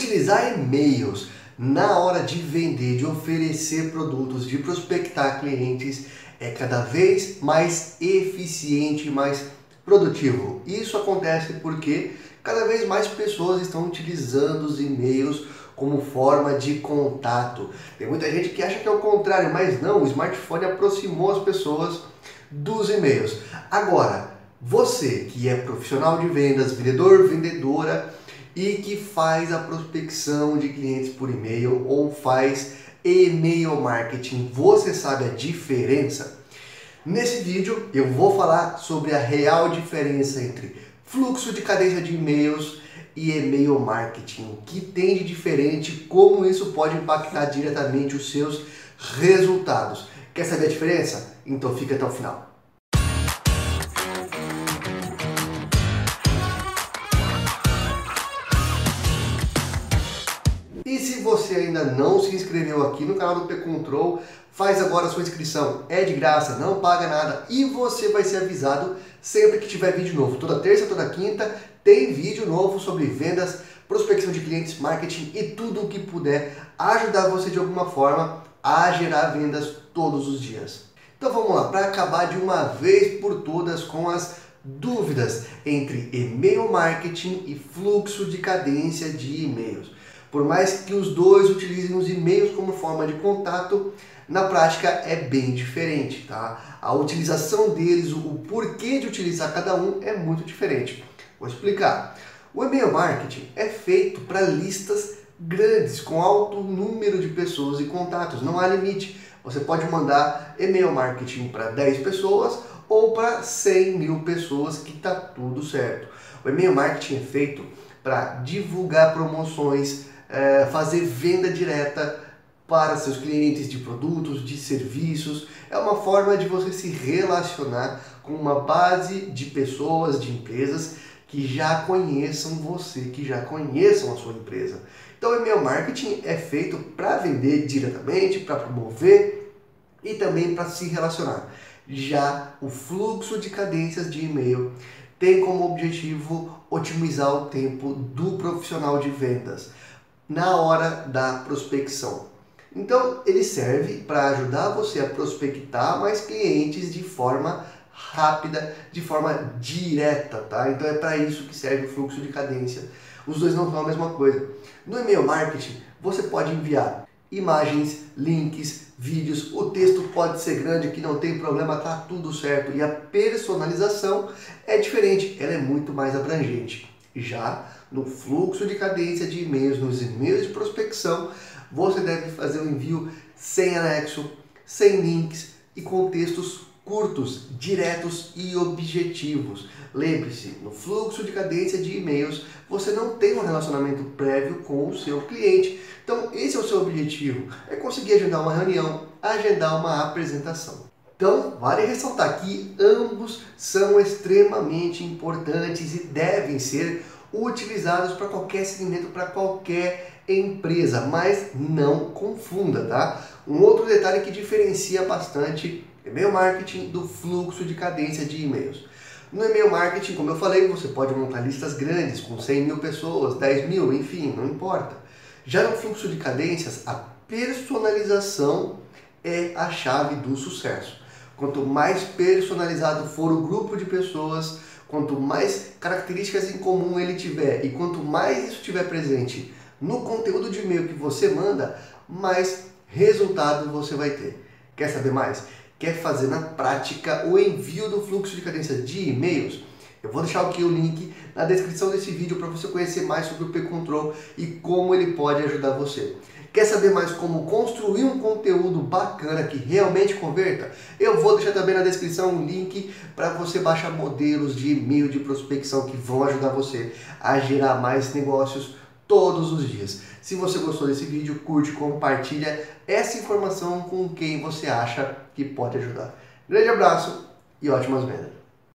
Utilizar e-mails na hora de vender, de oferecer produtos, de prospectar clientes é cada vez mais eficiente mais produtivo. Isso acontece porque cada vez mais pessoas estão utilizando os e-mails como forma de contato. Tem muita gente que acha que é o contrário, mas não, o smartphone aproximou as pessoas dos e-mails. Agora, você que é profissional de vendas, vendedor, vendedora e que faz a prospecção de clientes por e-mail ou faz e-mail marketing, você sabe a diferença? Nesse vídeo eu vou falar sobre a real diferença entre fluxo de cadência de e-mails e e-mail marketing. O que tem de diferente? Como isso pode impactar diretamente os seus resultados? Quer saber a diferença? Então fica até o final. E se você ainda não se inscreveu aqui no canal do P-Control, faz agora a sua inscrição. É de graça, não paga nada e você vai ser avisado sempre que tiver vídeo novo. Toda terça, toda quinta tem vídeo novo sobre vendas, prospecção de clientes, marketing e tudo o que puder ajudar você de alguma forma a gerar vendas todos os dias. Então vamos lá, para acabar de uma vez por todas com as dúvidas entre e-mail marketing e fluxo de cadência de e-mails. Por mais que os dois utilizem os e-mails como forma de contato, na prática é bem diferente, tá? A utilização deles, o porquê de utilizar cada um é muito diferente. Vou explicar. O e-mail marketing é feito para listas grandes, com alto número de pessoas e contatos, não há limite. Você pode mandar e-mail marketing para 10 pessoas ou para 100 mil pessoas, que está tudo certo. O e-mail marketing é feito para divulgar promoções, é, fazer venda direta para seus clientes de produtos, de serviços. É uma forma de você se relacionar com uma base de pessoas, de empresas que já conheçam você, que já conheçam a sua empresa. Então, o e-mail marketing é feito para vender diretamente, para promover e também para se relacionar. Já o fluxo de cadências de e-mail tem como objetivo otimizar o tempo do profissional de vendas na hora da prospecção. Então, ele serve para ajudar você a prospectar mais clientes de forma rápida, de forma direta, tá? Então é para isso que serve o fluxo de cadência. Os dois não são a mesma coisa. No e-mail marketing, você pode enviar imagens, links, vídeos, o texto pode ser grande, que não tem problema, tá tudo certo. E a personalização é diferente, ela é muito mais abrangente. Já no fluxo de cadência de e-mails, nos e-mails de prospecção, você deve fazer o um envio sem anexo, sem links e com textos curtos, diretos e objetivos. Lembre-se, no fluxo de cadência de e-mails, você não tem um relacionamento prévio com o seu cliente. Então, esse é o seu objetivo, é conseguir agendar uma reunião, agendar uma apresentação. Então, vale ressaltar que ambos são extremamente importantes e devem ser utilizados para qualquer segmento, para qualquer empresa, mas não confunda, tá? Um outro detalhe que diferencia bastante e-mail marketing do fluxo de cadência de e-mails. No e-mail marketing, como eu falei, você pode montar listas grandes com 100 mil pessoas, 10 mil, enfim, não importa. Já no fluxo de cadências, a personalização é a chave do sucesso. Quanto mais personalizado for o grupo de pessoas, quanto mais características em comum ele tiver e quanto mais isso estiver presente no conteúdo de e-mail que você manda, mais resultado você vai ter. Quer saber mais? Quer fazer na prática o envio do fluxo de cadência de e-mails? Eu vou deixar aqui o link na descrição desse vídeo para você conhecer mais sobre o P-Control e como ele pode ajudar você. Quer saber mais como construir um conteúdo bacana que realmente converta? Eu vou deixar também na descrição um link para você baixar modelos de e-mail de prospecção que vão ajudar você a gerar mais negócios todos os dias. Se você gostou desse vídeo, curte, compartilha essa informação com quem você acha que pode ajudar. Grande abraço e ótimas vendas!